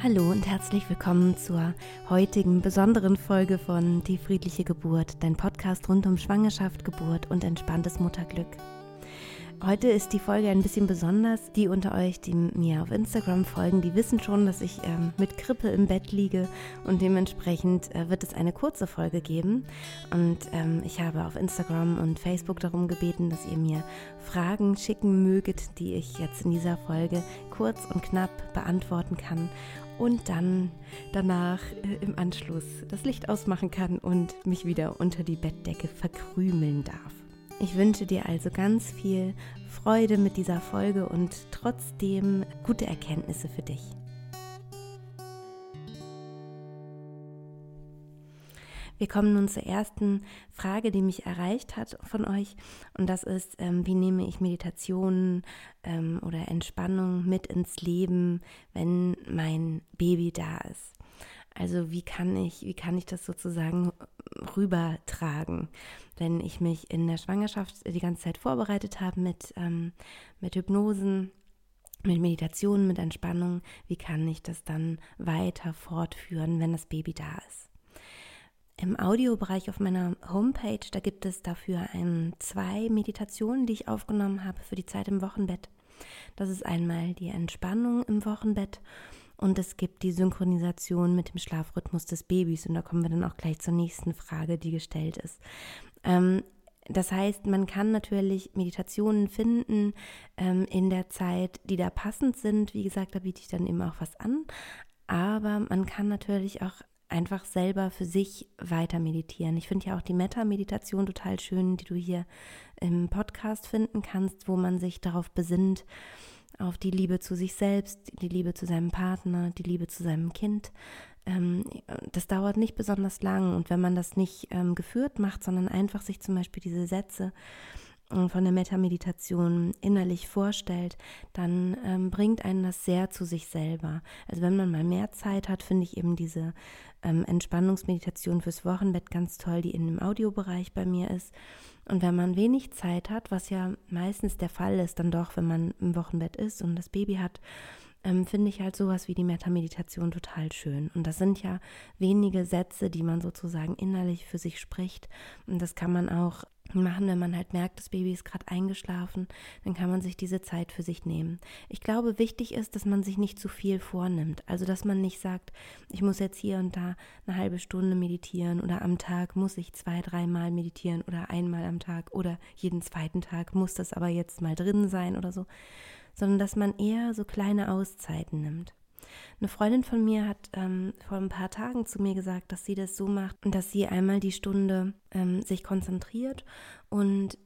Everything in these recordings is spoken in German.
Hallo und herzlich willkommen zur heutigen besonderen Folge von Die friedliche Geburt, dein Podcast rund um Schwangerschaft, Geburt und entspanntes Mutterglück. Heute ist die Folge ein bisschen besonders. Die unter euch, die mir auf Instagram folgen, die wissen schon, dass ich ähm, mit Krippe im Bett liege und dementsprechend äh, wird es eine kurze Folge geben. Und ähm, ich habe auf Instagram und Facebook darum gebeten, dass ihr mir Fragen schicken möget, die ich jetzt in dieser Folge kurz und knapp beantworten kann und dann danach äh, im Anschluss das Licht ausmachen kann und mich wieder unter die Bettdecke verkrümeln darf. Ich wünsche dir also ganz viel Freude mit dieser Folge und trotzdem gute Erkenntnisse für dich. Wir kommen nun zur ersten Frage, die mich erreicht hat von euch. Und das ist, ähm, wie nehme ich Meditation ähm, oder Entspannung mit ins Leben, wenn mein Baby da ist? Also wie kann ich, wie kann ich das sozusagen rübertragen, wenn ich mich in der Schwangerschaft die ganze Zeit vorbereitet habe mit, ähm, mit Hypnosen, mit Meditation, mit Entspannung, wie kann ich das dann weiter fortführen, wenn das Baby da ist? Im Audiobereich auf meiner Homepage, da gibt es dafür ein, zwei Meditationen, die ich aufgenommen habe für die Zeit im Wochenbett. Das ist einmal die Entspannung im Wochenbett und es gibt die Synchronisation mit dem Schlafrhythmus des Babys. Und da kommen wir dann auch gleich zur nächsten Frage, die gestellt ist. Ähm, das heißt, man kann natürlich Meditationen finden ähm, in der Zeit, die da passend sind. Wie gesagt, da biete ich dann eben auch was an. Aber man kann natürlich auch einfach selber für sich weiter meditieren. Ich finde ja auch die Metta-Meditation total schön, die du hier im Podcast finden kannst, wo man sich darauf besinnt, auf die Liebe zu sich selbst, die Liebe zu seinem Partner, die Liebe zu seinem Kind. Ähm, das dauert nicht besonders lang und wenn man das nicht ähm, geführt macht, sondern einfach sich zum Beispiel diese Sätze von der Metameditation innerlich vorstellt, dann ähm, bringt einen das sehr zu sich selber. Also wenn man mal mehr Zeit hat, finde ich eben diese ähm, Entspannungsmeditation fürs Wochenbett ganz toll, die in dem Audiobereich bei mir ist. Und wenn man wenig Zeit hat, was ja meistens der Fall ist, dann doch, wenn man im Wochenbett ist und das Baby hat, ähm, finde ich halt sowas wie die Metameditation total schön. Und das sind ja wenige Sätze, die man sozusagen innerlich für sich spricht. Und das kann man auch machen, wenn man halt merkt, das Baby ist gerade eingeschlafen, dann kann man sich diese Zeit für sich nehmen. Ich glaube, wichtig ist, dass man sich nicht zu viel vornimmt. Also, dass man nicht sagt, ich muss jetzt hier und da eine halbe Stunde meditieren oder am Tag muss ich zwei, dreimal meditieren oder einmal am Tag oder jeden zweiten Tag muss das aber jetzt mal drin sein oder so, sondern dass man eher so kleine Auszeiten nimmt. Eine Freundin von mir hat ähm, vor ein paar Tagen zu mir gesagt, dass sie das so macht, dass sie einmal die Stunde ähm, sich konzentriert und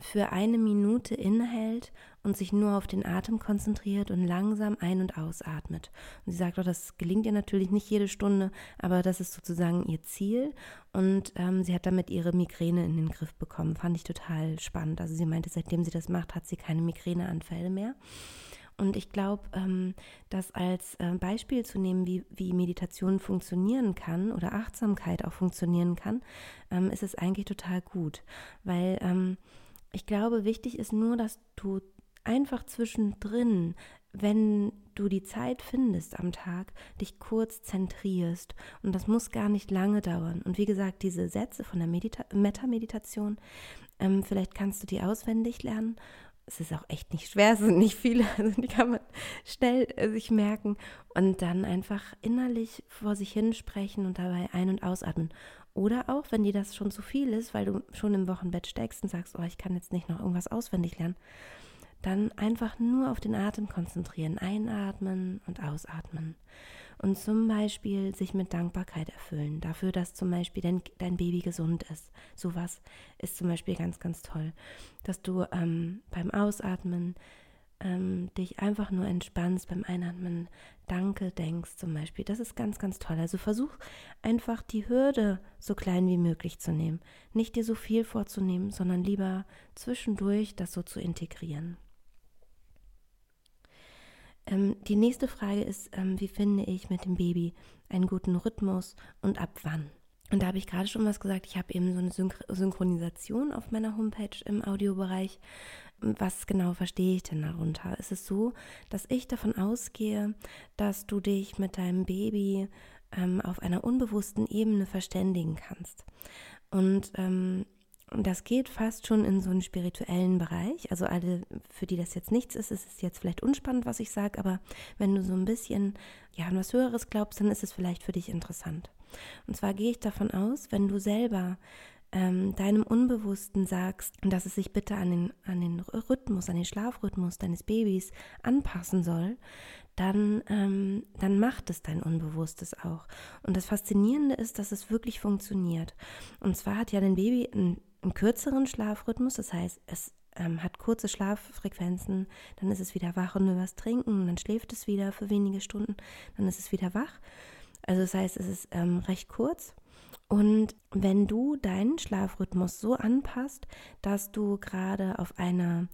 für eine Minute innehält und sich nur auf den Atem konzentriert und langsam ein- und ausatmet. Und sie sagt auch, das gelingt ihr natürlich nicht jede Stunde, aber das ist sozusagen ihr Ziel. Und ähm, sie hat damit ihre Migräne in den Griff bekommen. Fand ich total spannend. Also sie meinte, seitdem sie das macht, hat sie keine Migräneanfälle mehr. Und ich glaube, ähm, das als äh, Beispiel zu nehmen, wie, wie Meditation funktionieren kann oder Achtsamkeit auch funktionieren kann, ähm, ist es eigentlich total gut. Weil ähm, ich glaube, wichtig ist nur, dass du einfach zwischendrin, wenn du die Zeit findest am Tag, dich kurz zentrierst. Und das muss gar nicht lange dauern. Und wie gesagt, diese Sätze von der Medita Metta-Meditation, ähm, vielleicht kannst du die auswendig lernen es ist auch echt nicht schwer, es sind nicht viele, also die kann man schnell äh, sich merken und dann einfach innerlich vor sich hin sprechen und dabei ein- und ausatmen. Oder auch, wenn dir das schon zu viel ist, weil du schon im Wochenbett steckst und sagst, oh, ich kann jetzt nicht noch irgendwas auswendig lernen, dann einfach nur auf den Atem konzentrieren, einatmen und ausatmen und zum Beispiel sich mit Dankbarkeit erfüllen, dafür, dass zum Beispiel dein, dein Baby gesund ist. Sowas ist zum Beispiel ganz, ganz toll, dass du ähm, beim Ausatmen ähm, dich einfach nur entspannst, beim Einatmen Danke denkst zum Beispiel. Das ist ganz, ganz toll. Also versuch einfach die Hürde so klein wie möglich zu nehmen. Nicht dir so viel vorzunehmen, sondern lieber zwischendurch das so zu integrieren. Ähm, die nächste Frage ist, ähm, wie finde ich mit dem Baby einen guten Rhythmus und ab wann? Und da habe ich gerade schon was gesagt. Ich habe eben so eine Synch Synchronisation auf meiner Homepage im Audiobereich. was genau verstehe ich denn darunter? Es ist so, dass ich davon ausgehe, dass du dich mit deinem Baby ähm, auf einer unbewussten Ebene verständigen kannst. Und ähm, das geht fast schon in so einen spirituellen Bereich. Also alle, für die das jetzt nichts ist, ist es jetzt vielleicht unspannend, was ich sage, aber wenn du so ein bisschen ja, an was Höheres glaubst, dann ist es vielleicht für dich interessant. Und zwar gehe ich davon aus, wenn du selber ähm, deinem Unbewussten sagst, dass es sich bitte an den, an den Rhythmus, an den Schlafrhythmus deines Babys anpassen soll, dann, ähm, dann macht es dein Unbewusstes auch. Und das Faszinierende ist, dass es wirklich funktioniert. Und zwar hat ja dein Baby einen, einen kürzeren Schlafrhythmus, das heißt, es ähm, hat kurze Schlaffrequenzen, dann ist es wieder wach und will was trinken, dann schläft es wieder für wenige Stunden, dann ist es wieder wach. Also das heißt, es ist ähm, recht kurz und wenn du deinen Schlafrhythmus so anpasst, dass du gerade auf einer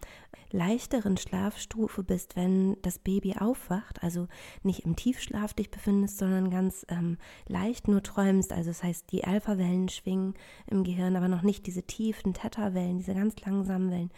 leichteren Schlafstufe bist, wenn das Baby aufwacht, also nicht im Tiefschlaf dich befindest, sondern ganz ähm, leicht nur träumst, also das heißt, die Alpha-Wellen schwingen im Gehirn, aber noch nicht diese tiefen Theta-Wellen, diese ganz langsamen Wellen,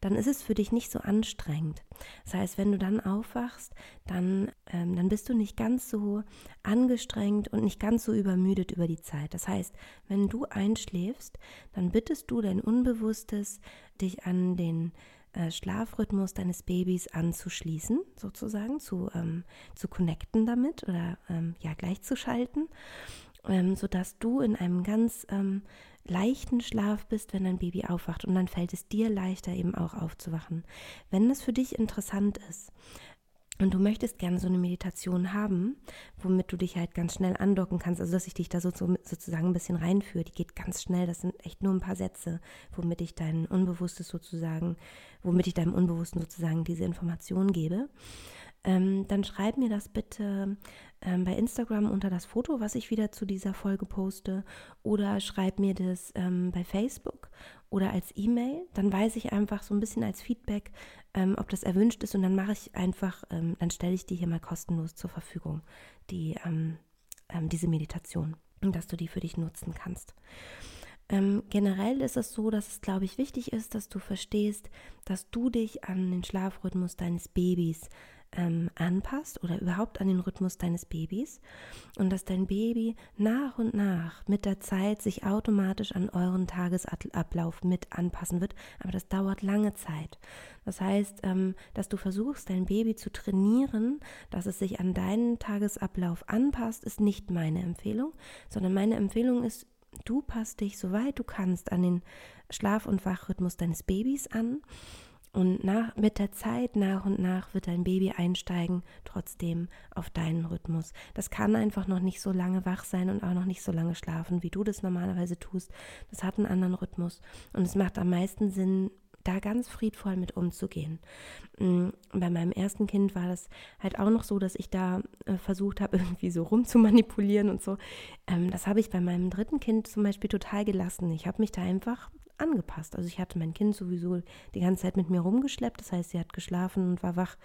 dann ist es für dich nicht so anstrengend. Das heißt, wenn du dann aufwachst, dann, ähm, dann bist du nicht ganz so angestrengt und nicht ganz so übermüdet über die Zeit. Das heißt, wenn du einschläfst, dann bittest du dein Unbewusstes, dich an den äh, Schlafrhythmus deines Babys anzuschließen, sozusagen, zu, ähm, zu connecten damit oder ähm, ja gleichzuschalten, ähm, sodass du in einem ganz ähm, leichten Schlaf bist, wenn dein Baby aufwacht und dann fällt es dir leichter eben auch aufzuwachen. Wenn das für dich interessant ist, und du möchtest gerne so eine Meditation haben, womit du dich halt ganz schnell andocken kannst, also dass ich dich da so, so, sozusagen ein bisschen reinführe. Die geht ganz schnell, das sind echt nur ein paar Sätze, womit ich dein Unbewusstes sozusagen, womit ich deinem Unbewussten sozusagen diese Information gebe. Ähm, dann schreib mir das bitte ähm, bei Instagram unter das Foto, was ich wieder zu dieser Folge poste, oder schreib mir das ähm, bei Facebook oder als E-Mail. Dann weiß ich einfach so ein bisschen als Feedback, ähm, ob das erwünscht ist und dann mache ich einfach, ähm, dann stelle ich die hier mal kostenlos zur Verfügung, die, ähm, diese Meditation, dass du die für dich nutzen kannst. Ähm, generell ist es so, dass es, glaube ich, wichtig ist, dass du verstehst, dass du dich an den Schlafrhythmus deines Babys ähm, anpasst oder überhaupt an den Rhythmus deines Babys und dass dein Baby nach und nach mit der Zeit sich automatisch an euren Tagesablauf mit anpassen wird. Aber das dauert lange Zeit. Das heißt, ähm, dass du versuchst, dein Baby zu trainieren, dass es sich an deinen Tagesablauf anpasst, ist nicht meine Empfehlung, sondern meine Empfehlung ist, du passt dich, soweit du kannst, an den Schlaf- und Wachrhythmus deines Babys an und nach, mit der Zeit, nach und nach, wird dein Baby einsteigen, trotzdem auf deinen Rhythmus. Das kann einfach noch nicht so lange wach sein und auch noch nicht so lange schlafen, wie du das normalerweise tust. Das hat einen anderen Rhythmus. Und es macht am meisten Sinn, da ganz friedvoll mit umzugehen. Mm, bei meinem ersten Kind war das halt auch noch so, dass ich da äh, versucht habe, irgendwie so rumzumanipulieren und so. Ähm, das habe ich bei meinem dritten Kind zum Beispiel total gelassen. Ich habe mich da einfach angepasst. Also ich hatte mein Kind sowieso die ganze Zeit mit mir rumgeschleppt. Das heißt, sie hat geschlafen und war wach,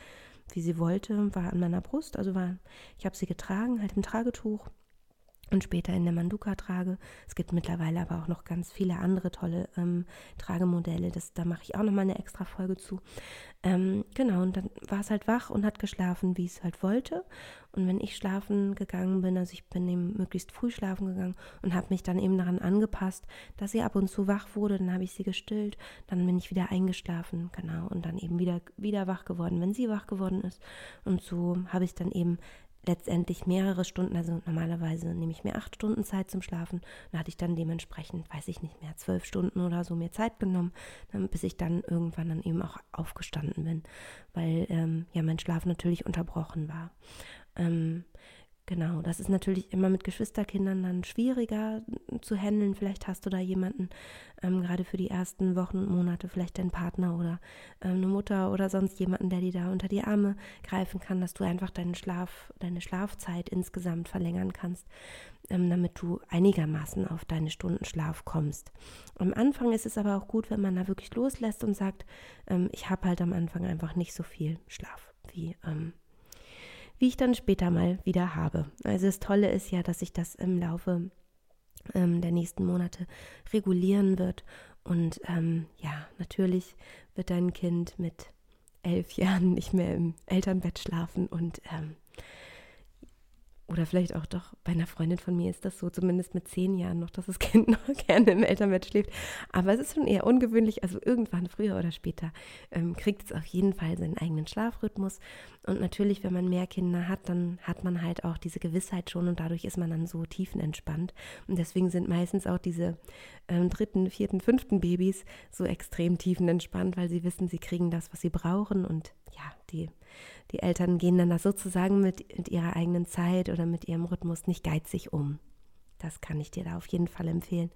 wie sie wollte, war an meiner Brust. Also war, ich habe sie getragen, halt im Tragetuch und später in der Manduka trage. Es gibt mittlerweile aber auch noch ganz viele andere tolle ähm, Tragemodelle. Das, da mache ich auch noch mal eine extra Folge zu. Ähm, genau, und dann war es halt wach und hat geschlafen, wie es halt wollte. Und wenn ich schlafen gegangen bin, also ich bin eben möglichst früh schlafen gegangen und habe mich dann eben daran angepasst, dass sie ab und zu wach wurde, dann habe ich sie gestillt, dann bin ich wieder eingeschlafen, genau, und dann eben wieder, wieder wach geworden, wenn sie wach geworden ist. Und so habe ich dann eben letztendlich mehrere Stunden, also normalerweise nehme ich mir acht Stunden Zeit zum Schlafen, da hatte ich dann dementsprechend, weiß ich nicht mehr, zwölf Stunden oder so mir Zeit genommen, bis ich dann irgendwann dann eben auch aufgestanden bin, weil ähm, ja mein Schlaf natürlich unterbrochen war. Ähm, Genau, das ist natürlich immer mit Geschwisterkindern dann schwieriger zu handeln. Vielleicht hast du da jemanden, ähm, gerade für die ersten Wochen und Monate, vielleicht deinen Partner oder ähm, eine Mutter oder sonst jemanden, der dir da unter die Arme greifen kann, dass du einfach deinen Schlaf, deine Schlafzeit insgesamt verlängern kannst, ähm, damit du einigermaßen auf deine Stunden Schlaf kommst. Am Anfang ist es aber auch gut, wenn man da wirklich loslässt und sagt, ähm, ich habe halt am Anfang einfach nicht so viel Schlaf wie ähm, wie ich dann später mal wieder habe. Also das Tolle ist ja, dass sich das im Laufe ähm, der nächsten Monate regulieren wird Und ähm, ja, natürlich wird dein Kind mit elf Jahren nicht mehr im Elternbett schlafen und ähm, oder vielleicht auch doch bei einer Freundin von mir ist das so, zumindest mit zehn Jahren noch, dass das Kind noch gerne im Elternbett schläft. Aber es ist schon eher ungewöhnlich. Also irgendwann, früher oder später, ähm, kriegt es auf jeden Fall seinen eigenen Schlafrhythmus. Und natürlich, wenn man mehr Kinder hat, dann hat man halt auch diese Gewissheit schon und dadurch ist man dann so tiefenentspannt. Und deswegen sind meistens auch diese ähm, dritten, vierten, fünften Babys so extrem tiefenentspannt, weil sie wissen, sie kriegen das, was sie brauchen und ja, die die Eltern gehen dann da sozusagen mit, mit ihrer eigenen Zeit oder mit ihrem Rhythmus nicht geizig um. Das kann ich dir da auf jeden Fall empfehlen,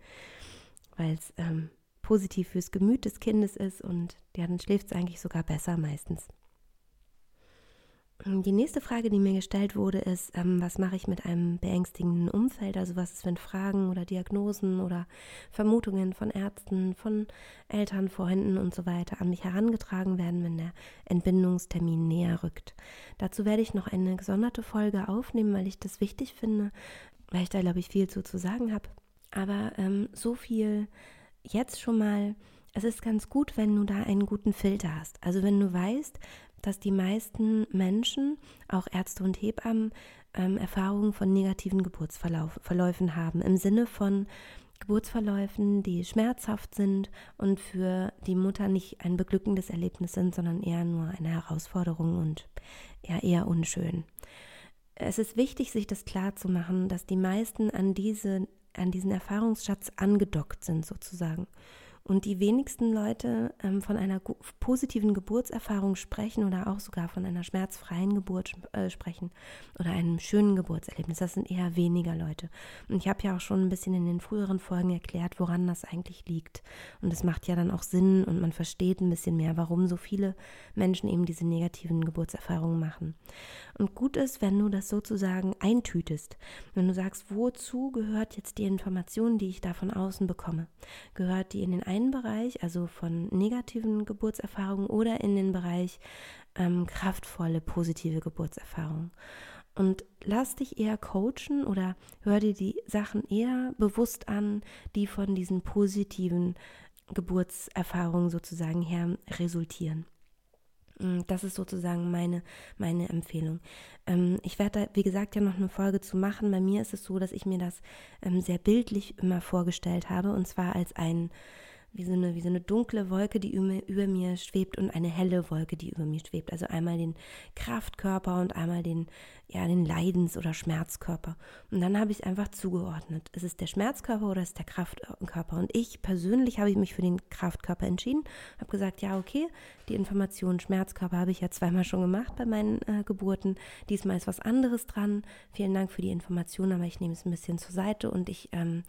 weil es ähm, positiv fürs Gemüt des Kindes ist und ja, dann schläft es eigentlich sogar besser meistens. Die nächste Frage, die mir gestellt wurde, ist, ähm, was mache ich mit einem beängstigenden Umfeld? Also was ist, wenn Fragen oder Diagnosen oder Vermutungen von Ärzten, von Eltern, Freunden und so weiter an mich herangetragen werden, wenn der Entbindungstermin näher rückt? Dazu werde ich noch eine gesonderte Folge aufnehmen, weil ich das wichtig finde, weil ich da, glaube ich, viel zu, zu sagen habe. Aber ähm, so viel jetzt schon mal es ist ganz gut, wenn du da einen guten Filter hast. Also wenn du weißt, dass die meisten Menschen, auch Ärzte und Hebammen, ähm, Erfahrungen von negativen Geburtsverläufen haben, im Sinne von Geburtsverläufen, die schmerzhaft sind und für die Mutter nicht ein beglückendes Erlebnis sind, sondern eher nur eine Herausforderung und eher, eher unschön. Es ist wichtig, sich das klar zu machen, dass die meisten an, diese, an diesen Erfahrungsschatz angedockt sind, sozusagen und die wenigsten Leute ähm, von einer positiven Geburtserfahrung sprechen oder auch sogar von einer schmerzfreien Geburt äh, sprechen oder einem schönen Geburtserlebnis. Das sind eher weniger Leute. Und ich habe ja auch schon ein bisschen in den früheren Folgen erklärt, woran das eigentlich liegt. Und es macht ja dann auch Sinn und man versteht ein bisschen mehr, warum so viele Menschen eben diese negativen Geburtserfahrungen machen. Und gut ist, wenn du das sozusagen eintütest. Wenn du sagst, wozu gehört jetzt die Information, die ich da von außen bekomme? Gehört die in den einen Bereich, also von negativen Geburtserfahrungen, oder in den Bereich ähm, kraftvolle, positive Geburtserfahrungen? Und lass dich eher coachen oder hör dir die Sachen eher bewusst an, die von diesen positiven Geburtserfahrungen sozusagen her resultieren. Mm, das ist sozusagen meine, meine Empfehlung. Ähm, ich werde da, wie gesagt, ja noch eine Folge zu machen. Bei mir ist es so, dass ich mir das ähm, sehr bildlich immer vorgestellt habe und zwar als ein wie so eine, wie so eine dunkle Wolke, die über, über mir schwebt und eine helle Wolke, die über mir schwebt. Also einmal den Kraftkörper und einmal den, ja, den Leidens- oder Schmerzkörper. Und dann habe ich einfach zugeordnet. Ist es der Schmerzkörper oder ist es der Kraftkörper? Und ich persönlich habe ich mich für den Kraftkörper entschieden, habe gesagt, ja, okay, die Information Schmerzkörper habe ich ja zweimal schon gemacht bei meinen äh, Geburten. Diesmal ist was anderes dran. Vielen Dank für die Information, aber ich nehme es ein bisschen zur Seite und ich ähm,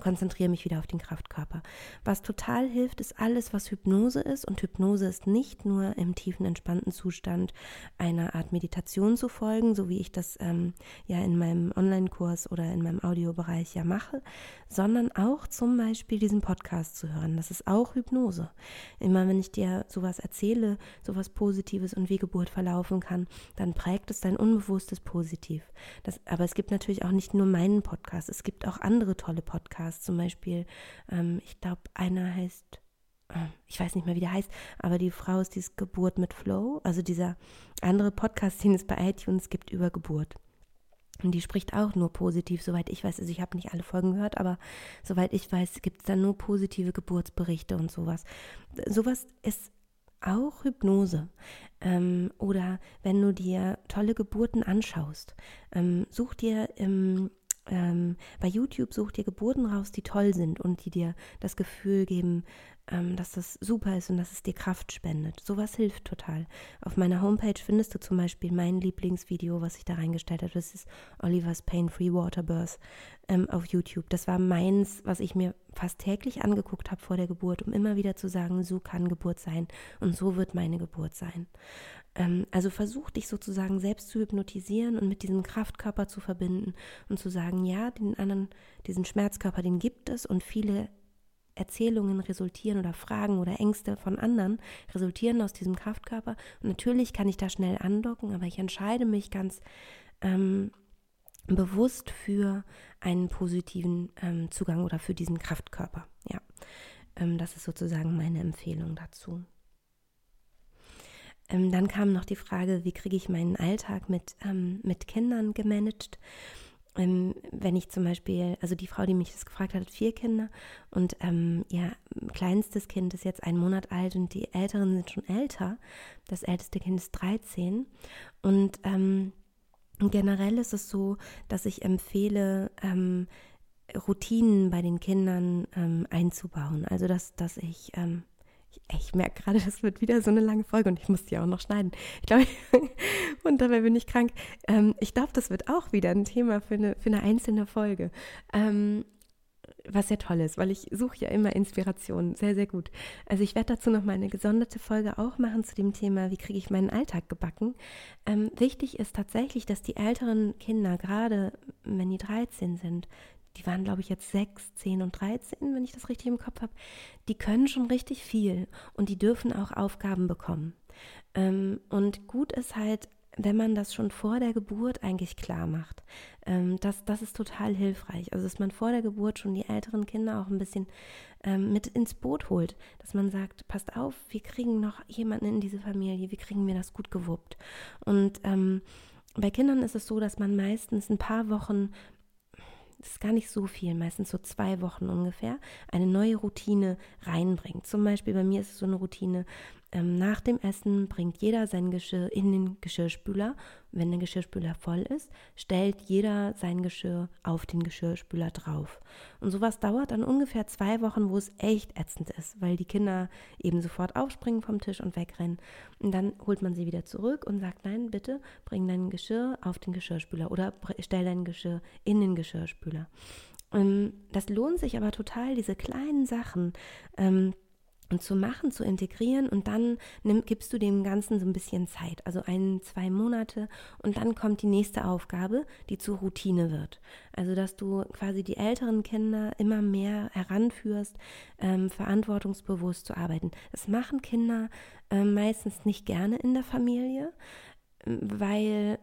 konzentriere mich wieder auf den Kraftkörper. Was total hilft, ist alles, was Hypnose ist. Und Hypnose ist nicht nur im tiefen, entspannten Zustand einer Art Meditation zu folgen, so wie ich das ähm, ja in meinem Online-Kurs oder in meinem Audiobereich ja mache, sondern auch zum Beispiel diesen Podcast zu hören. Das ist auch Hypnose. Immer wenn ich dir sowas erzähle, sowas Positives und wie Geburt verlaufen kann, dann prägt es dein Unbewusstes positiv. Das, aber es gibt natürlich auch nicht nur meinen Podcast, es gibt auch andere tolle Podcasts Podcasts, zum Beispiel, ähm, ich glaube, einer heißt, äh, ich weiß nicht mehr, wie der heißt, aber die Frau ist dieses Geburt mit Flow, also dieser andere Podcast, den es bei iTunes gibt über Geburt. Und die spricht auch nur positiv, soweit ich weiß. Also ich habe nicht alle Folgen gehört, aber soweit ich weiß, gibt es da nur positive Geburtsberichte und sowas. Sowas ist auch Hypnose. Ähm, oder wenn du dir tolle Geburten anschaust, ähm, such dir im ähm, bei YouTube such dir Geburten raus, die toll sind und die dir das Gefühl geben, ähm, dass das super ist und dass es dir Kraft spendet. Sowas hilft total. Auf meiner Homepage findest du zum Beispiel mein Lieblingsvideo, was ich da reingestellt habe. Das ist Olivers Pain-Free Water Birth ähm, auf YouTube. Das war meins, was ich mir fast täglich angeguckt habe vor der Geburt, um immer wieder zu sagen, so kann Geburt sein und so wird meine Geburt sein. Ähm, also versuch dich sozusagen selbst zu hypnotisieren und mit diesem Kraftkörper zu verbinden und zu sagen, ja, den anderen, diesen Schmerzkörper, den gibt es und viele Erzählungen resultieren oder Fragen oder Ängste von anderen resultieren aus diesem Kraftkörper. Und natürlich kann ich da schnell andocken, aber ich entscheide mich ganz ähm, bewusst für einen positiven ähm, Zugang oder für diesen Kraftkörper. Ja. Ähm, das ist sozusagen meine Empfehlung dazu. Ähm, dann kam noch die Frage, wie kriege ich meinen Alltag mit, ähm, mit Kindern gemanagt? Ähm, wenn ich zum Beispiel, also die Frau, die mich das gefragt hat, hat vier Kinder und ähm, ihr kleinstes Kind ist jetzt ein Monat alt und die Älteren sind schon älter. Das älteste Kind ist 13 und ähm, generell ist es so, dass ich empfehle, ähm, Routinen bei den Kindern ähm, einzubauen. Also dass, dass ich ähm, ich, merke gerade, das wird wieder so eine lange Folge und ich muss die auch noch schneiden. Ich glaube, und dabei bin ich krank. Ähm, ich glaube, das wird auch wieder ein Thema für eine, für eine einzelne Folge. Ähm, was sehr toll ist, weil ich suche ja immer Inspiration. Sehr, sehr gut. Also ich werde dazu noch mal eine gesonderte Folge auch machen zu dem Thema, wie kriege ich meinen Alltag gebacken. Ähm, wichtig ist tatsächlich, dass die älteren Kinder, gerade wenn die 13 sind, die waren, glaube ich, jetzt 6, 10 und 13, wenn ich das richtig im Kopf habe, die können schon richtig viel und die dürfen auch Aufgaben bekommen. Ähm, und gut ist halt, wenn man das schon vor der Geburt eigentlich klar macht. Ähm, das, das ist total hilfreich. Also, dass man vor der Geburt schon die älteren Kinder auch ein bisschen ähm, mit ins Boot holt. Dass man sagt, passt auf, wir kriegen noch jemanden in diese Familie, wie kriegen wir das gut gewuppt. Und ähm, bei Kindern ist es so, dass man meistens ein paar Wochen das ist gar nicht so viel, meistens so zwei Wochen ungefähr, eine neue Routine reinbringt. Zum Beispiel bei mir ist es so eine Routine, nach dem Essen bringt jeder sein Geschirr in den Geschirrspüler. Wenn der Geschirrspüler voll ist, stellt jeder sein Geschirr auf den Geschirrspüler drauf. Und sowas dauert dann ungefähr zwei Wochen, wo es echt ätzend ist, weil die Kinder eben sofort aufspringen vom Tisch und wegrennen. Und dann holt man sie wieder zurück und sagt, nein, bitte bring dein Geschirr auf den Geschirrspüler oder stell dein Geschirr in den Geschirrspüler. Ähm, das lohnt sich aber total, diese kleinen Sachen. Und zu machen, zu integrieren und dann nimm, gibst du dem Ganzen so ein bisschen Zeit, also ein, zwei Monate und dann kommt die nächste Aufgabe, die zur Routine wird. Also dass du quasi die älteren Kinder immer mehr heranführst, ähm, verantwortungsbewusst zu arbeiten. Das machen Kinder äh, meistens nicht gerne in der Familie, weil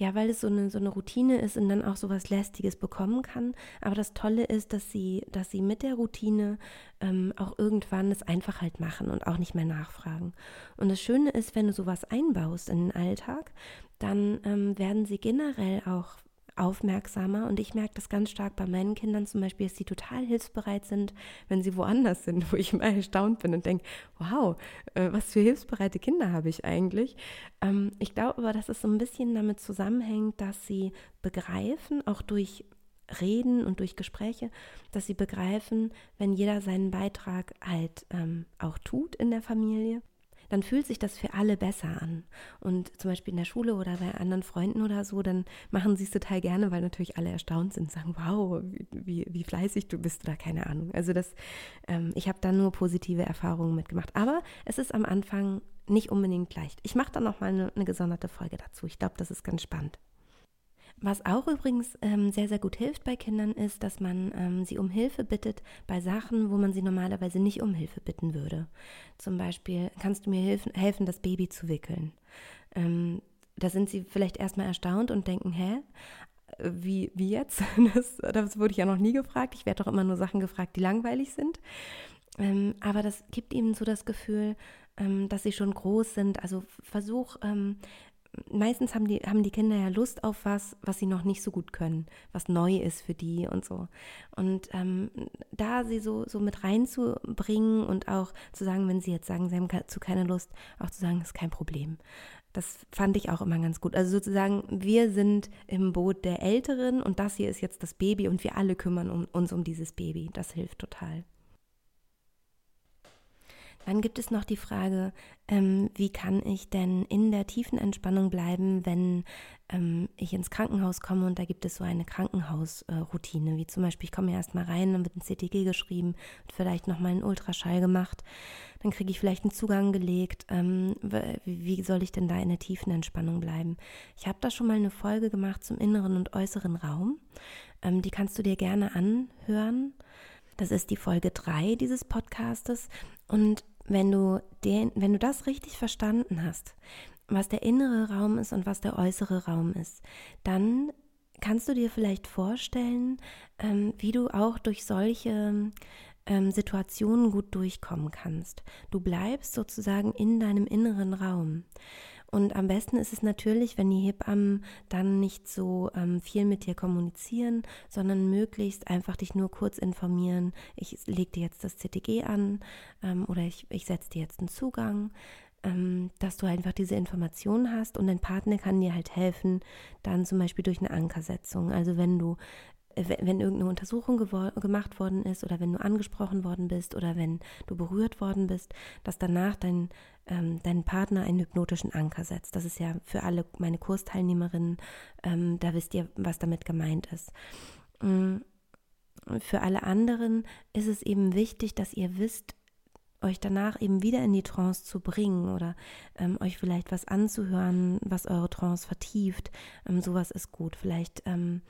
ja, weil es so eine, so eine Routine ist und dann auch so was Lästiges bekommen kann. Aber das Tolle ist, dass sie, dass sie mit der Routine ähm, auch irgendwann es einfach halt machen und auch nicht mehr nachfragen. Und das Schöne ist, wenn du sowas einbaust in den Alltag, dann ähm, werden sie generell auch aufmerksamer und ich merke das ganz stark bei meinen Kindern zum Beispiel, dass sie total hilfsbereit sind, wenn sie woanders sind, wo ich immer erstaunt bin und denke, wow, äh, was für hilfsbereite Kinder habe ich eigentlich. Ähm, ich glaube aber, dass es so ein bisschen damit zusammenhängt, dass sie begreifen, auch durch Reden und durch Gespräche, dass sie begreifen, wenn jeder seinen Beitrag halt ähm, auch tut in der Familie, dann fühlt sich das für alle besser an. Und zum Beispiel in der Schule oder bei anderen Freunden oder so, dann machen sie es total gerne, weil natürlich alle erstaunt sind sagen, wow, wie, wie fleißig du bist oder keine Ahnung. Also das, ähm, ich habe da nur positive Erfahrungen mitgemacht. Aber es ist am Anfang nicht unbedingt leicht. Ich mache dann noch mal eine, eine gesonderte Folge dazu. Ich glaube, das ist ganz spannend. Was auch übrigens ähm, sehr, sehr gut hilft bei Kindern ist, dass man ähm, sie um Hilfe bittet bei Sachen, wo man sie normalerweise nicht um Hilfe bitten würde. Zum Beispiel, kannst du mir helfen, helfen das Baby zu wickeln? Ähm, da sind sie vielleicht erstmal erstaunt und denken, hä? Wie, wie jetzt? Das, das wurde ich ja noch nie gefragt. Ich werde doch immer nur Sachen gefragt, die langweilig sind. Ähm, aber das gibt ihnen so das Gefühl, ähm, dass sie schon groß sind. Also versuch ähm, meistens haben die, haben die Kinder ja Lust auf was, was sie noch nicht so gut können, was neu ist für die und so. Und ähm, da sie so, so mit reinzubringen und auch zu sagen, wenn sie jetzt sagen, sie haben zu keine Lust, auch zu sagen, ist kein Problem. Das fand ich auch immer ganz gut. Also sozusagen, wir sind im Boot der Älteren und das hier ist jetzt das Baby und wir alle kümmern um, uns um dieses Baby. Das hilft total. Dann gibt es noch die Frage, ähm, wie kann ich denn in der tiefen Entspannung bleiben, wenn ähm, ich ins Krankenhaus komme und da gibt es so eine Krankenhausroutine, wie zum Beispiel, ich komme erst mal rein, dann wird ein CTG geschrieben, wird vielleicht nochmal ein Ultraschall gemacht, dann kriege ich vielleicht einen Zugang gelegt. Ähm, wie soll ich denn da in der tiefen Entspannung bleiben? Ich habe da schon mal eine Folge gemacht zum inneren und äußeren Raum. Ähm, die kannst du dir gerne anhören. Das ist die Folge 3 dieses Podcastes. Und wenn du, den, wenn du das richtig verstanden hast, was der innere Raum ist und was der äußere Raum ist, dann kannst du dir vielleicht vorstellen, ähm, wie du auch durch solche ähm, Situationen gut durchkommen kannst. Du bleibst sozusagen in deinem inneren Raum. Und am besten ist es natürlich, wenn die Hebammen dann nicht so ähm, viel mit dir kommunizieren, sondern möglichst einfach dich nur kurz informieren. Ich lege dir jetzt das CTG an ähm, oder ich, ich setze dir jetzt einen Zugang, ähm, dass du einfach diese Informationen hast und dein Partner kann dir halt helfen, dann zum Beispiel durch eine Ankersetzung. Also wenn du wenn irgendeine Untersuchung gemacht worden ist oder wenn du angesprochen worden bist oder wenn du berührt worden bist, dass danach dein, ähm, dein Partner einen hypnotischen Anker setzt. Das ist ja für alle meine Kursteilnehmerinnen, ähm, da wisst ihr, was damit gemeint ist. Ähm, für alle anderen ist es eben wichtig, dass ihr wisst, euch danach eben wieder in die Trance zu bringen oder ähm, euch vielleicht was anzuhören, was eure Trance vertieft. Ähm, sowas ist gut. Vielleicht, ähm,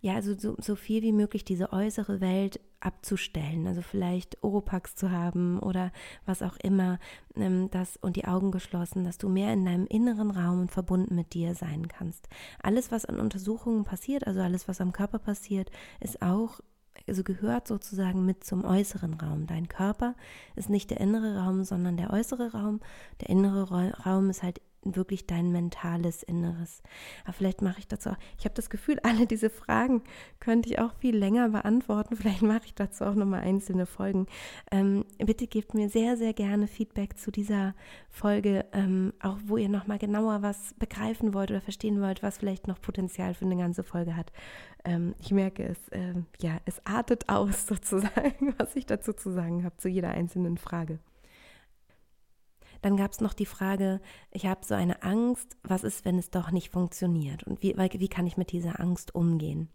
ja, also so, so, viel wie möglich diese äußere Welt abzustellen. Also vielleicht Oropax zu haben oder was auch immer, ähm, das und die Augen geschlossen, dass du mehr in deinem inneren Raum und verbunden mit dir sein kannst. Alles, was an Untersuchungen passiert, also alles, was am Körper passiert, ist auch also gehört sozusagen mit zum äußeren Raum. Dein Körper ist nicht der innere Raum, sondern der äußere Raum. Der innere Raum ist halt wirklich dein mentales Inneres. Aber vielleicht mache ich dazu auch, ich habe das Gefühl, alle diese Fragen könnte ich auch viel länger beantworten. Vielleicht mache ich dazu auch nochmal einzelne Folgen. Ähm, bitte gebt mir sehr, sehr gerne Feedback zu dieser Folge, ähm, auch wo ihr nochmal genauer was begreifen wollt oder verstehen wollt, was vielleicht noch Potenzial für eine ganze Folge hat. Ähm, ich merke es, äh, ja, es artet aus sozusagen, was ich dazu zu sagen habe, zu jeder einzelnen Frage. Dann gab es noch die Frage, ich habe so eine Angst, was ist, wenn es doch nicht funktioniert? Und wie, wie kann ich mit dieser Angst umgehen?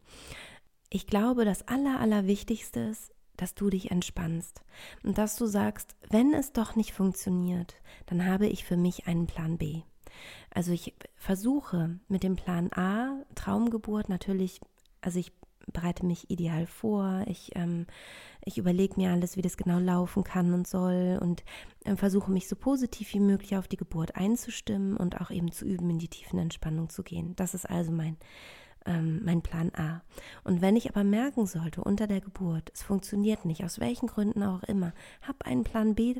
Ich glaube, das Aller, Allerwichtigste ist, dass du dich entspannst und dass du sagst, wenn es doch nicht funktioniert, dann habe ich für mich einen Plan B. Also ich versuche mit dem Plan A, Traumgeburt, natürlich, also ich bereite mich ideal vor, ich, ähm, ich überlege mir alles, wie das genau laufen kann und soll und äh, versuche mich so positiv wie möglich auf die Geburt einzustimmen und auch eben zu üben, in die tiefen Entspannung zu gehen. Das ist also mein, ähm, mein Plan A. Und wenn ich aber merken sollte unter der Geburt, es funktioniert nicht, aus welchen Gründen auch immer, hab einen Plan B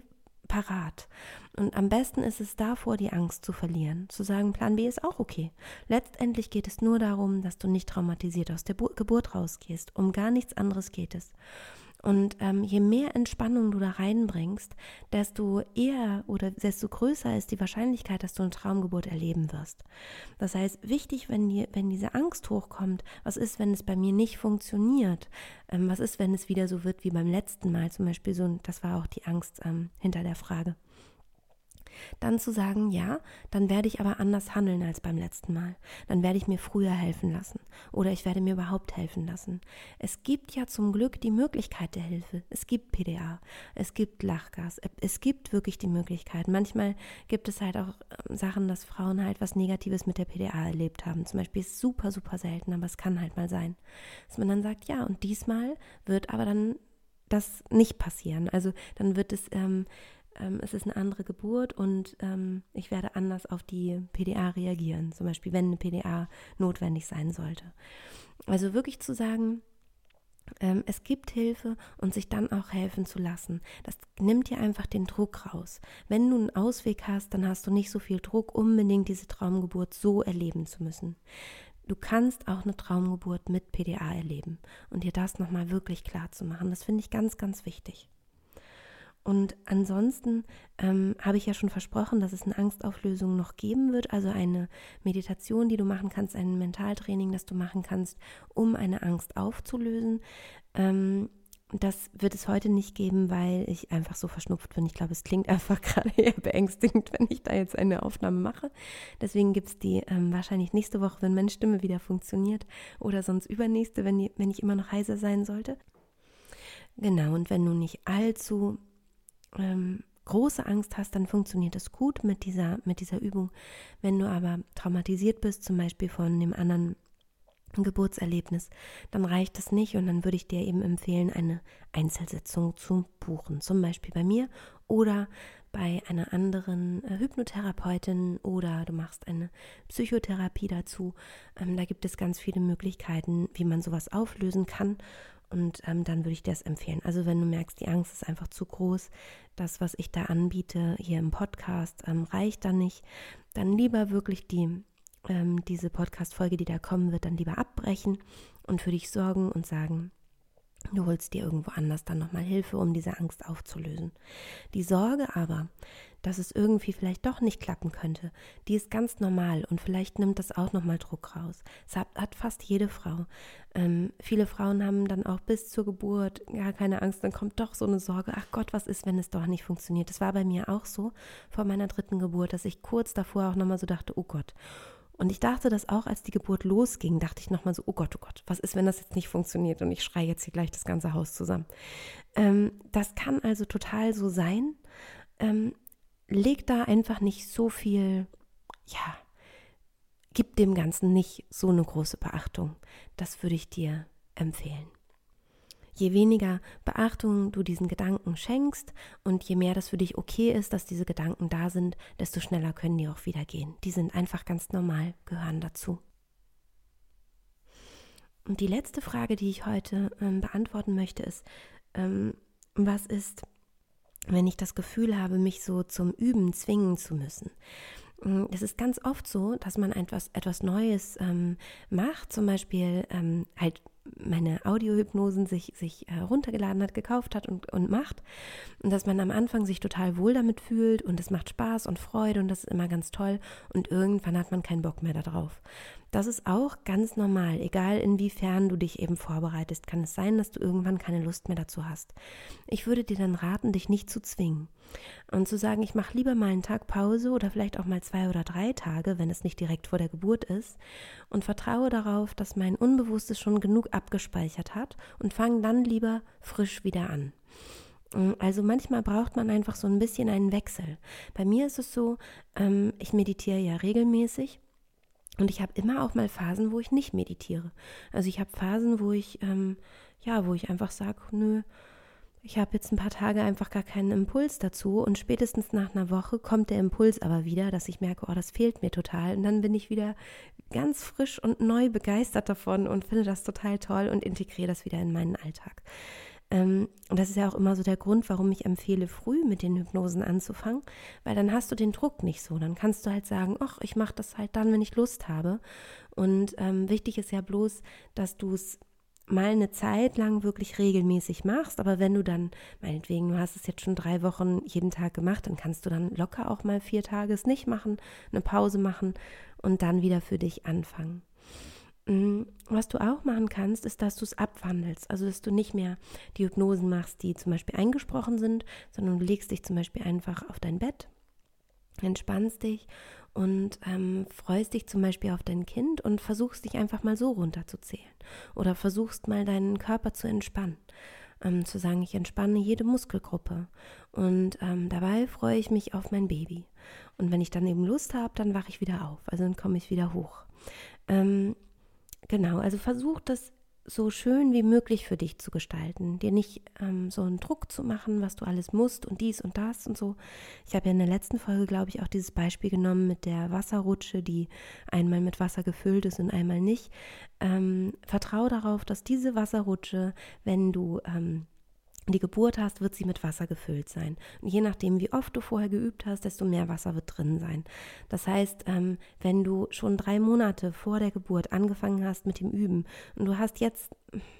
parat. Und am besten ist es davor, die Angst zu verlieren, zu sagen, Plan B ist auch okay. Letztendlich geht es nur darum, dass du nicht traumatisiert aus der Geburt rausgehst. Um gar nichts anderes geht es. Und ähm, je mehr Entspannung du da reinbringst, desto eher oder desto größer ist die Wahrscheinlichkeit, dass du eine Traumgeburt erleben wirst. Das heißt, wichtig, wenn, die, wenn diese Angst hochkommt, was ist, wenn es bei mir nicht funktioniert? Ähm, was ist, wenn es wieder so wird wie beim letzten Mal? Zum Beispiel so, das war auch die Angst ähm, hinter der Frage dann zu sagen, ja, dann werde ich aber anders handeln als beim letzten Mal. Dann werde ich mir früher helfen lassen oder ich werde mir überhaupt helfen lassen. Es gibt ja zum Glück die Möglichkeit der Hilfe. Es gibt PDA, es gibt Lachgas, es gibt wirklich die Möglichkeit. Manchmal gibt es halt auch ähm, Sachen, dass Frauen halt was Negatives mit der PDA erlebt haben. Zum Beispiel ist super, super selten, aber es kann halt mal sein. Dass man dann sagt, ja, und diesmal wird aber dann das nicht passieren. Also dann wird es ähm, ähm, es ist eine andere Geburt und ähm, ich werde anders auf die PDA reagieren, zum Beispiel wenn eine PDA notwendig sein sollte. Also wirklich zu sagen, ähm, es gibt Hilfe und sich dann auch helfen zu lassen. Das nimmt dir einfach den Druck raus. Wenn du einen Ausweg hast, dann hast du nicht so viel Druck, unbedingt diese Traumgeburt so erleben zu müssen. Du kannst auch eine Traumgeburt mit PDA erleben und dir das nochmal wirklich klar zu machen. Das finde ich ganz, ganz wichtig. Und ansonsten ähm, habe ich ja schon versprochen, dass es eine Angstauflösung noch geben wird, also eine Meditation, die du machen kannst, ein Mentaltraining, das du machen kannst, um eine Angst aufzulösen. Ähm, das wird es heute nicht geben, weil ich einfach so verschnupft bin. Ich glaube, es klingt einfach gerade eher beängstigend, wenn ich da jetzt eine Aufnahme mache. Deswegen gibt es die ähm, wahrscheinlich nächste Woche, wenn meine Stimme wieder funktioniert oder sonst übernächste, wenn, die, wenn ich immer noch heiser sein sollte. Genau, und wenn du nicht allzu ähm, große Angst hast, dann funktioniert es gut mit dieser, mit dieser Übung. Wenn du aber traumatisiert bist, zum Beispiel von dem anderen Geburtserlebnis, dann reicht das nicht und dann würde ich dir eben empfehlen, eine Einzelsitzung zu buchen. Zum Beispiel bei mir oder bei einer anderen äh, Hypnotherapeutin oder du machst eine Psychotherapie dazu. Ähm, da gibt es ganz viele Möglichkeiten, wie man sowas auflösen kann Und ähm, dann würde ich dir das empfehlen. Also wenn du merkst, die Angst ist einfach zu groß, das, was ich da anbiete hier im Podcast, ähm, reicht dann nicht, dann lieber wirklich die, ähm, diese Podcast-Folge, die da kommen wird, dann lieber abbrechen und für dich sorgen und sagen, Du holst dir irgendwo anders dann nochmal Hilfe, um diese Angst aufzulösen. Die Sorge aber, dass es irgendwie vielleicht doch nicht klappen könnte, die ist ganz normal und vielleicht nimmt das auch nochmal Druck raus. Das hat, hat fast jede Frau. Ähm, viele Frauen haben dann auch bis zur Geburt gar keine Angst, dann kommt doch so eine Sorge, ach Gott, was ist, wenn es doch nicht funktioniert. Das war bei mir auch so vor meiner dritten Geburt, dass ich kurz davor auch nochmal so dachte, oh Gott, und ich dachte das auch, als die Geburt losging, dachte ich nochmal so, oh Gott, oh Gott, was ist, wenn das jetzt nicht funktioniert und ich schreie jetzt hier gleich das ganze Haus zusammen. Ähm, das kann also total so sein. Ähm, leg da einfach nicht so viel, ja, gib dem Ganzen nicht so eine große Beachtung. Das würde ich dir empfehlen. Je weniger Beachtung du diesen Gedanken schenkst und je mehr das für dich okay ist, dass diese Gedanken da sind, desto schneller können die auch wieder gehen. Die sind einfach ganz normal, gehören dazu. Und die letzte Frage, die ich heute ähm, beantworten möchte, ist, ähm, was ist, wenn ich das Gefühl habe, mich so zum Üben zwingen zu müssen? Mm, es ist ganz oft so, dass man etwas, etwas Neues ähm, macht, zum Beispiel ähm, halt meine Audiohypnosen sich, sich äh, runtergeladen hat, gekauft hat und, und macht. Und dass man am Anfang sich total wohl damit fühlt und es macht Spaß und Freude und das ist immer ganz toll. Und irgendwann hat man keinen Bock mehr darauf. Das ist auch ganz normal, egal inwiefern du dich eben vorbereitest, kann es sein, dass du irgendwann keine Lust mehr dazu hast. Ich würde dir dann raten, dich nicht zu zwingen und zu sagen, ich mache lieber mal einen Tag Pause oder vielleicht auch mal zwei oder drei Tage, wenn es nicht direkt vor der Geburt ist und vertraue darauf, dass mein Unbewusstes schon genug abgespeichert hat und fange dann lieber frisch wieder an. Also manchmal braucht man einfach so ein bisschen einen Wechsel. Bei mir ist es so, ähm, ich meditiere ja regelmäßig und ich habe immer auch mal Phasen, wo ich nicht meditiere. Also ich habe Phasen, wo ich, ähm, ja, wo ich einfach sage, nö, ich habe jetzt ein paar Tage einfach gar keinen Impuls dazu und spätestens nach einer Woche kommt der Impuls aber wieder, dass ich merke, oh, das fehlt mir total. Und dann bin ich wieder ganz frisch und neu begeistert davon und finde das total toll und integriere das wieder in meinen Alltag. Ähm, und das ist ja auch immer so der Grund, warum ich empfehle, früh mit den Hypnosen anzufangen, weil dann hast du den Druck nicht so. Dann kannst du halt sagen, ach, ich mache das halt dann, wenn ich Lust habe. Und ähm, wichtig ist ja bloß, dass du es mal eine Zeit lang wirklich regelmäßig machst, aber wenn du dann, meinetwegen, du hast es jetzt schon drei Wochen jeden Tag gemacht, dann kannst du dann locker auch mal vier Tage es nicht machen, eine Pause machen und dann wieder für dich anfangen. Mm, was du auch machen kannst, ist, dass du es abwandelst. Also, dass du nicht mehr die Hypnosen machst, die zum Beispiel eingesprochen sind, sondern du legst dich zum Beispiel einfach auf dein Bett, entspannst dich und ähm, freust dich zum Beispiel auf dein Kind und versuchst dich einfach mal so runterzuzählen. Oder versuchst mal deinen Körper zu entspannen. Ähm, zu sagen, ich entspanne jede Muskelgruppe. Und ähm, dabei freue ich mich auf mein Baby. Und wenn ich dann eben Lust habe, dann wache ich wieder auf. Also dann komme ich wieder hoch. Ähm, Genau, also versuch das so schön wie möglich für dich zu gestalten, dir nicht ähm, so einen Druck zu machen, was du alles musst und dies und das und so. Ich habe ja in der letzten Folge, glaube ich, auch dieses Beispiel genommen mit der Wasserrutsche, die einmal mit Wasser gefüllt ist und einmal nicht. Ähm, vertraue darauf, dass diese Wasserrutsche, wenn du ähm, die Geburt hast, wird sie mit Wasser gefüllt sein. Und je nachdem, wie oft du vorher geübt hast, desto mehr Wasser wird drin sein. Das heißt, ähm, wenn du schon drei Monate vor der Geburt angefangen hast mit dem Üben und du hast jetzt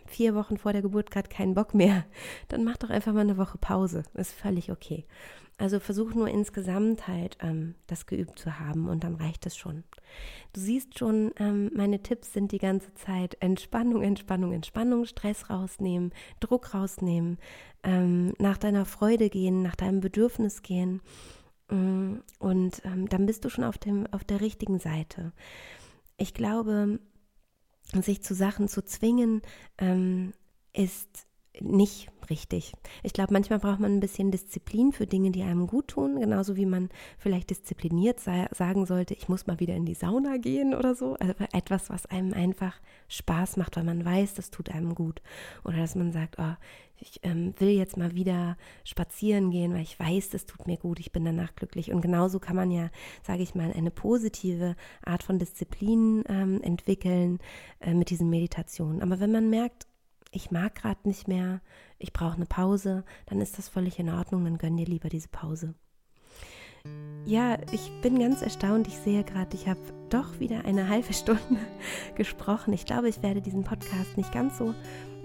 vier Wochen vor der Geburt gerade keinen Bock mehr, dann mach doch einfach mal eine Woche Pause. Ist völlig okay. Also versuch nur insgesamt halt ähm, das geübt zu haben und dann reicht es schon. Du siehst schon, ähm, meine Tipps sind die ganze Zeit Entspannung, Entspannung, Entspannung, Stress rausnehmen, Druck rausnehmen, ähm, nach deiner Freude gehen, nach deinem Bedürfnis gehen. Mm, und ähm, dann bist du schon auf, dem, auf der richtigen Seite. Ich glaube, sich zu Sachen zu zwingen, ähm, ist nicht richtig. Ich glaube, manchmal braucht man ein bisschen Disziplin für Dinge, die einem gut tun, genauso wie man vielleicht diszipliniert sagen sollte, ich muss mal wieder in die Sauna gehen oder so. Also etwas, was einem einfach Spaß macht, weil man weiß, das tut einem gut. Oder dass man sagt, oh, ich ähm, will jetzt mal wieder spazieren gehen, weil ich weiß, das tut mir gut, ich bin danach glücklich. Und genauso kann man ja, sage ich mal, eine positive Art von Disziplin ähm, entwickeln äh, mit diesen Meditationen. Aber wenn man merkt, ich mag gerade nicht mehr, ich brauche eine Pause, dann ist das völlig in Ordnung, dann gönn dir lieber diese Pause. Ja, ich bin ganz erstaunt. Ich sehe gerade, ich habe doch wieder eine halbe Stunde gesprochen. Ich glaube, ich werde diesen Podcast nicht ganz so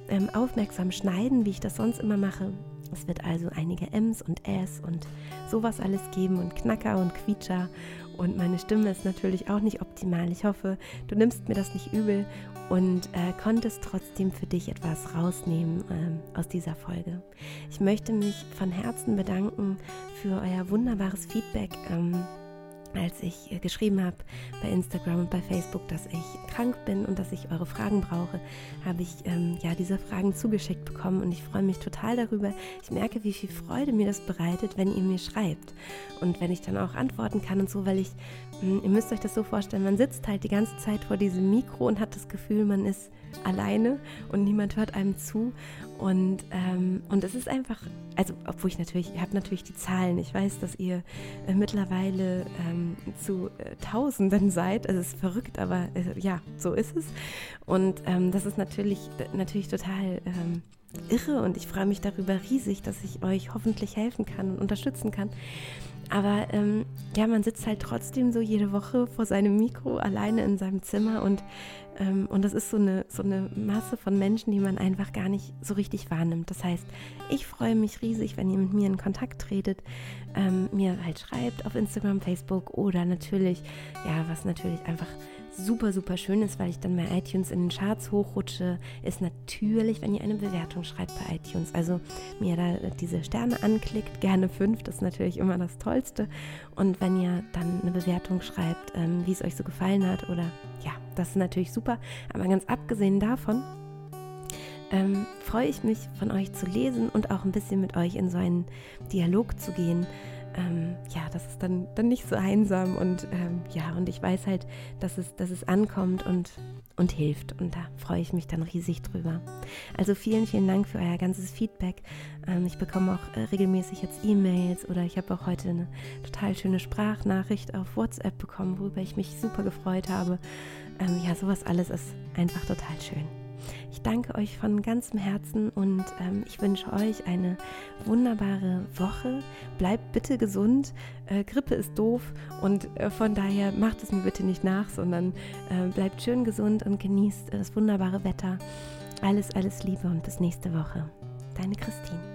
ähm, aufmerksam schneiden, wie ich das sonst immer mache. Es wird also einige Ms und S und sowas alles geben und Knacker und Quietscher. Und meine Stimme ist natürlich auch nicht optimal. Ich hoffe, du nimmst mir das nicht übel und äh, konntest trotzdem für dich etwas rausnehmen ähm, aus dieser Folge. Ich möchte mich von Herzen bedanken für euer wunderbares Feedback. Ähm, als ich äh, geschrieben habe bei Instagram und bei Facebook, dass ich krank bin und dass ich eure Fragen brauche, habe ich ähm, ja diese Fragen zugeschickt bekommen und ich freue mich total darüber. Ich merke, wie viel Freude mir das bereitet, wenn ihr mir schreibt und wenn ich dann auch antworten kann und so, weil ich, mh, hm, ihr müsst euch das so vorstellen, man sitzt halt die ganze Zeit vor diesem Mikro und hat das Gefühl, man ist alleine und niemand hört einem zu. Und, ähm, und es ist einfach, also obwohl ich natürlich, ich habe natürlich die Zahlen, ich weiß, dass ihr äh, mittlerweile ähm, zu äh, Tausenden seid. Es ist verrückt, aber äh, ja, so ist es. Und ähm, das ist natürlich, natürlich total ähm, irre und ich freue mich darüber riesig, dass ich euch hoffentlich helfen kann und unterstützen kann. Aber ähm, ja, man sitzt halt trotzdem so jede Woche vor seinem Mikro alleine in seinem Zimmer und, ähm, und das ist so eine, so eine Masse von Menschen, die man einfach gar nicht so richtig wahrnimmt. Das heißt, ich freue mich riesig, wenn ihr mit mir in Kontakt tretet, ähm, mir halt schreibt auf Instagram, Facebook oder natürlich, ja, was natürlich einfach super, super schön ist, weil ich dann bei iTunes in den Charts hochrutsche, ist natürlich, wenn ihr eine Bewertung schreibt bei iTunes. Also mir da diese Sterne anklickt, gerne fünf, das ist natürlich immer das Tollste. Und wenn ihr dann eine Bewertung schreibt, ähm, wie es euch so gefallen hat oder ja, das ist natürlich super. Aber ganz abgesehen davon, ähm, freue ich mich von euch zu lesen und auch ein bisschen mit euch in so einen Dialog zu gehen ähm, ja, das ist dann, dann nicht so einsam und ähm, ja, und ich weiß halt, dass es, dass es ankommt und, und hilft und da freue ich mich dann riesig drüber. Also vielen, vielen Dank für euer ganzes Feedback. Ähm, ich bekomme auch äh, regelmäßig jetzt E-Mails oder ich habe auch heute eine total schöne Sprachnachricht auf WhatsApp bekommen, worüber ich mich super gefreut habe. Ähm, ja, sowas alles ist einfach total schön. Ich danke euch von ganzem Herzen und ähm, ich wünsche euch eine wunderbare Woche. Bleibt bitte gesund. Äh, Grippe ist doof und äh, von daher macht es mir bitte nicht nach, sondern äh, bleibt schön gesund und genießt das wunderbare Wetter. Alles, alles Liebe und bis nächste Woche. Deine Christine.